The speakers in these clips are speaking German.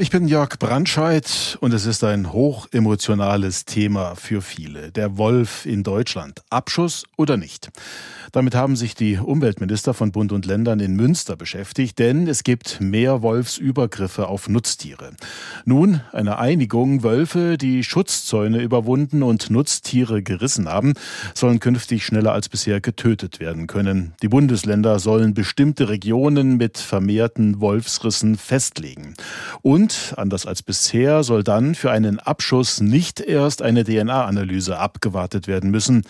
Ich bin Jörg Brandscheid und es ist ein hochemotionales Thema für viele. Der Wolf in Deutschland. Abschuss oder nicht? Damit haben sich die Umweltminister von Bund und Ländern in Münster beschäftigt, denn es gibt mehr Wolfsübergriffe auf Nutztiere. Nun eine Einigung, Wölfe, die Schutzzäune überwunden und Nutztiere gerissen haben, sollen künftig schneller als bisher getötet werden können. Die Bundesländer sollen bestimmte Regionen mit vermehrten Wolfsrissen festlegen. Und, anders als bisher, soll dann für einen Abschuss nicht erst eine DNA-Analyse abgewartet werden müssen.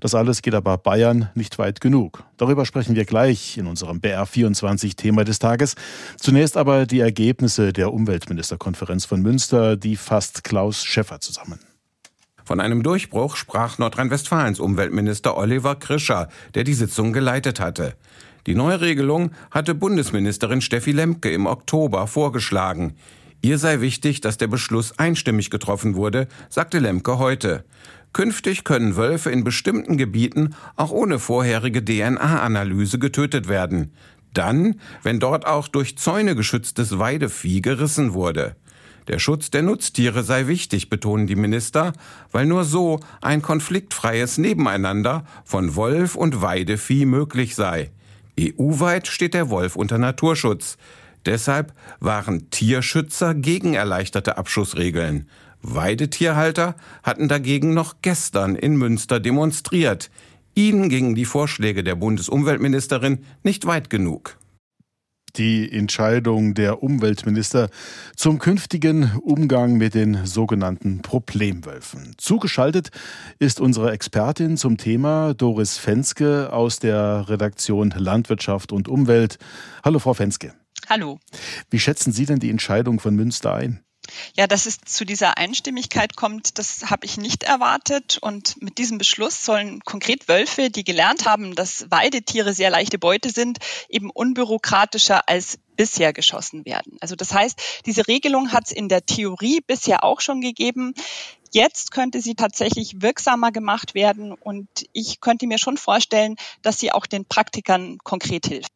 Das alles geht aber Bayern nicht weit genug. Darüber sprechen wir gleich in unserem BR24-Thema des Tages. Zunächst aber die Ergebnisse der Umweltministerkonferenz von Münster, die fasst Klaus Schäffer zusammen. Von einem Durchbruch sprach Nordrhein-Westfalens Umweltminister Oliver Krischer, der die Sitzung geleitet hatte. Die neue Regelung hatte Bundesministerin Steffi Lemke im Oktober vorgeschlagen. Ihr sei wichtig, dass der Beschluss einstimmig getroffen wurde, sagte Lemke heute. Künftig können Wölfe in bestimmten Gebieten auch ohne vorherige DNA-Analyse getötet werden. Dann, wenn dort auch durch Zäune geschütztes Weidevieh gerissen wurde. Der Schutz der Nutztiere sei wichtig, betonen die Minister, weil nur so ein konfliktfreies Nebeneinander von Wolf und Weidevieh möglich sei. EU-weit steht der Wolf unter Naturschutz. Deshalb waren Tierschützer gegen erleichterte Abschussregeln. Weidetierhalter hatten dagegen noch gestern in Münster demonstriert. Ihnen gingen die Vorschläge der Bundesumweltministerin nicht weit genug. Die Entscheidung der Umweltminister zum künftigen Umgang mit den sogenannten Problemwölfen. Zugeschaltet ist unsere Expertin zum Thema Doris Fenske aus der Redaktion Landwirtschaft und Umwelt. Hallo, Frau Fenske. Hallo. Wie schätzen Sie denn die Entscheidung von Münster ein? Ja, dass es zu dieser Einstimmigkeit kommt, das habe ich nicht erwartet. Und mit diesem Beschluss sollen konkret Wölfe, die gelernt haben, dass Weidetiere sehr leichte Beute sind, eben unbürokratischer als bisher geschossen werden. Also das heißt, diese Regelung hat es in der Theorie bisher auch schon gegeben. Jetzt könnte sie tatsächlich wirksamer gemacht werden und ich könnte mir schon vorstellen, dass sie auch den Praktikern konkret hilft.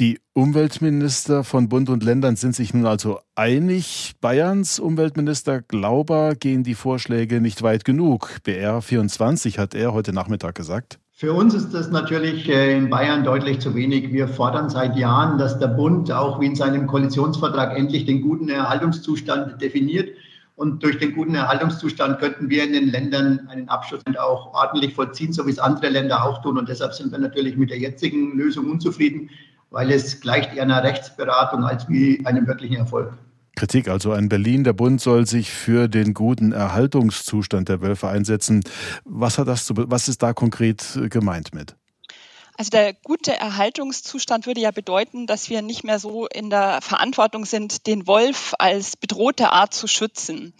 Die Umweltminister von Bund und Ländern sind sich nun also einig. Bayerns Umweltminister Glauber gehen die Vorschläge nicht weit genug. BR24 hat er heute Nachmittag gesagt. Für uns ist das natürlich äh, in Bayern deutlich zu wenig. Wir fordern seit Jahren, dass der Bund auch wie in seinem Koalitionsvertrag endlich den guten Erhaltungszustand definiert. Und durch den guten Erhaltungszustand könnten wir in den Ländern einen Abschluss auch ordentlich vollziehen, so wie es andere Länder auch tun. Und deshalb sind wir natürlich mit der jetzigen Lösung unzufrieden weil es gleicht eher einer Rechtsberatung als wie einem wirklichen Erfolg. Kritik also an Berlin. Der Bund soll sich für den guten Erhaltungszustand der Wölfe einsetzen. Was, hat das zu, was ist da konkret gemeint mit? Also der gute Erhaltungszustand würde ja bedeuten, dass wir nicht mehr so in der Verantwortung sind, den Wolf als bedrohte Art zu schützen.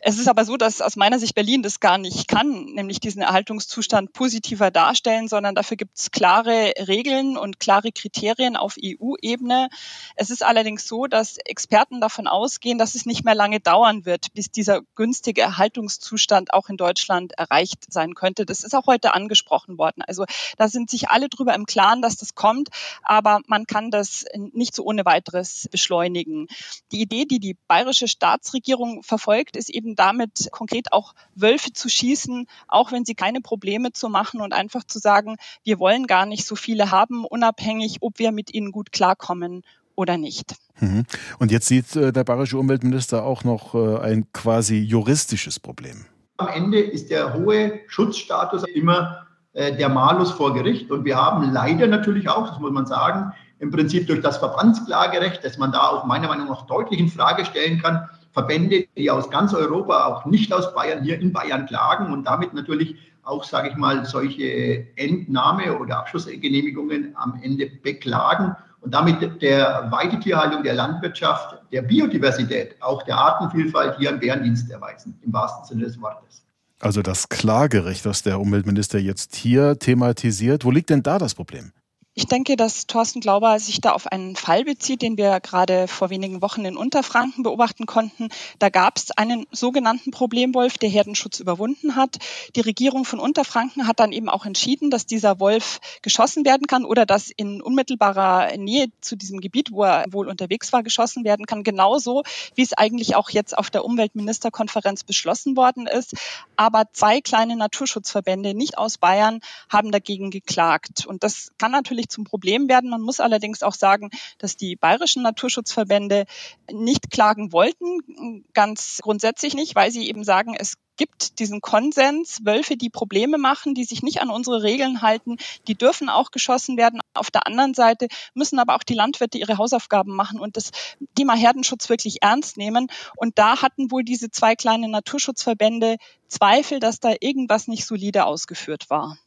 Es ist aber so, dass aus meiner Sicht Berlin das gar nicht kann, nämlich diesen Erhaltungszustand positiver darstellen, sondern dafür gibt es klare Regeln und klare Kriterien auf EU-Ebene. Es ist allerdings so, dass Experten davon ausgehen, dass es nicht mehr lange dauern wird, bis dieser günstige Erhaltungszustand auch in Deutschland erreicht sein könnte. Das ist auch heute angesprochen worden. Also da sind sich alle darüber im Klaren, dass das kommt, aber man kann das nicht so ohne weiteres beschleunigen. Die Idee, die die bayerische Staatsregierung verfolgt, ist eben damit konkret auch Wölfe zu schießen, auch wenn sie keine Probleme zu machen und einfach zu sagen, wir wollen gar nicht so viele haben, unabhängig, ob wir mit ihnen gut klarkommen oder nicht. Mhm. Und jetzt sieht äh, der bayerische Umweltminister auch noch äh, ein quasi juristisches Problem. Am Ende ist der hohe Schutzstatus immer der Malus vor Gericht. Und wir haben leider natürlich auch, das muss man sagen, im Prinzip durch das Verbandsklagerecht, dass man da auch meiner Meinung nach deutlich in Frage stellen kann, Verbände, die aus ganz Europa, auch nicht aus Bayern, hier in Bayern klagen und damit natürlich auch, sage ich mal, solche Entnahme- oder Abschlussgenehmigungen am Ende beklagen und damit der Weidetierhaltung, der Landwirtschaft, der Biodiversität, auch der Artenvielfalt hier einen Bärendienst erweisen, im wahrsten Sinne des Wortes. Also das Klagerecht, das der Umweltminister jetzt hier thematisiert, wo liegt denn da das Problem? Ich denke, dass Thorsten Glauber sich da auf einen Fall bezieht, den wir gerade vor wenigen Wochen in Unterfranken beobachten konnten. Da gab es einen sogenannten Problemwolf, der Herdenschutz überwunden hat. Die Regierung von Unterfranken hat dann eben auch entschieden, dass dieser Wolf geschossen werden kann oder dass in unmittelbarer Nähe zu diesem Gebiet, wo er wohl unterwegs war, geschossen werden kann. Genauso, wie es eigentlich auch jetzt auf der Umweltministerkonferenz beschlossen worden ist. Aber zwei kleine Naturschutzverbände, nicht aus Bayern, haben dagegen geklagt. Und das kann natürlich natürlich zum Problem werden. Man muss allerdings auch sagen, dass die bayerischen Naturschutzverbände nicht klagen wollten, ganz grundsätzlich nicht, weil sie eben sagen, es gibt diesen Konsens, Wölfe, die Probleme machen, die sich nicht an unsere Regeln halten, die dürfen auch geschossen werden. Auf der anderen Seite müssen aber auch die Landwirte ihre Hausaufgaben machen und das Thema Herdenschutz wirklich ernst nehmen. Und da hatten wohl diese zwei kleinen Naturschutzverbände Zweifel, dass da irgendwas nicht solide ausgeführt war.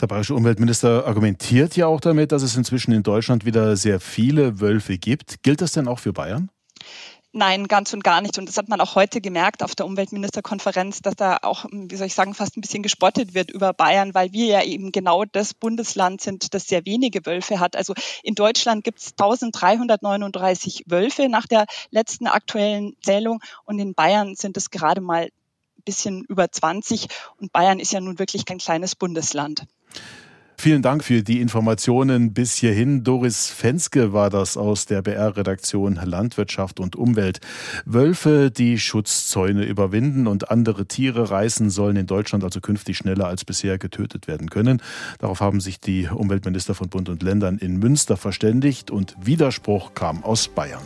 Der bayerische Umweltminister argumentiert ja auch damit, dass es inzwischen in Deutschland wieder sehr viele Wölfe gibt. Gilt das denn auch für Bayern? Nein, ganz und gar nicht. Und das hat man auch heute gemerkt auf der Umweltministerkonferenz, dass da auch, wie soll ich sagen, fast ein bisschen gespottet wird über Bayern, weil wir ja eben genau das Bundesland sind, das sehr wenige Wölfe hat. Also in Deutschland gibt es 1339 Wölfe nach der letzten aktuellen Zählung und in Bayern sind es gerade mal ein bisschen über 20 und Bayern ist ja nun wirklich kein kleines Bundesland. Vielen Dank für die Informationen bis hierhin. Doris Fenske war das aus der BR-Redaktion Landwirtschaft und Umwelt. Wölfe, die Schutzzäune überwinden und andere Tiere reißen, sollen in Deutschland also künftig schneller als bisher getötet werden können. Darauf haben sich die Umweltminister von Bund und Ländern in Münster verständigt und Widerspruch kam aus Bayern.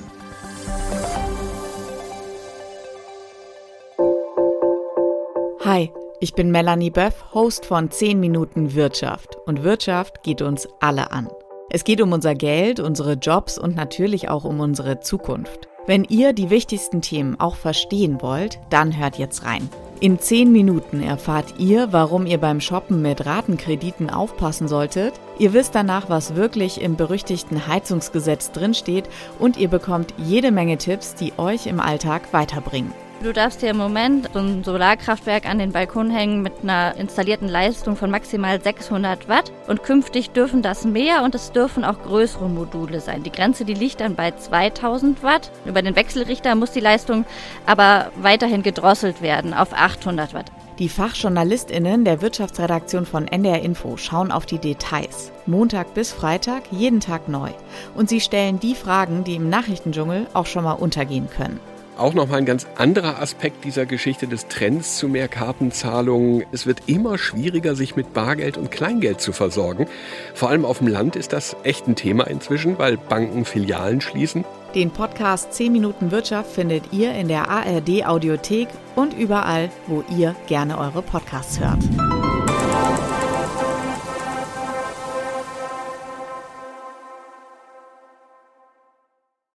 Hi. Ich bin Melanie Böff, Host von 10 Minuten Wirtschaft. Und Wirtschaft geht uns alle an. Es geht um unser Geld, unsere Jobs und natürlich auch um unsere Zukunft. Wenn ihr die wichtigsten Themen auch verstehen wollt, dann hört jetzt rein. In 10 Minuten erfahrt ihr, warum ihr beim Shoppen mit Ratenkrediten aufpassen solltet. Ihr wisst danach, was wirklich im berüchtigten Heizungsgesetz drinsteht und ihr bekommt jede Menge Tipps, die euch im Alltag weiterbringen. Du darfst dir im Moment so ein Solarkraftwerk an den Balkon hängen mit einer installierten Leistung von maximal 600 Watt und künftig dürfen das mehr und es dürfen auch größere Module sein. Die Grenze, die liegt dann bei 2000 Watt. Über den Wechselrichter muss die Leistung aber weiterhin gedrosselt werden auf 800 Watt. Die Fachjournalistinnen der Wirtschaftsredaktion von NDR Info schauen auf die Details. Montag bis Freitag, jeden Tag neu. Und sie stellen die Fragen, die im Nachrichtendschungel auch schon mal untergehen können. Auch nochmal ein ganz anderer Aspekt dieser Geschichte des Trends zu mehr Kartenzahlungen. Es wird immer schwieriger, sich mit Bargeld und Kleingeld zu versorgen. Vor allem auf dem Land ist das echt ein Thema inzwischen, weil Banken Filialen schließen. Den Podcast 10 Minuten Wirtschaft findet ihr in der ARD Audiothek und überall, wo ihr gerne eure Podcasts hört.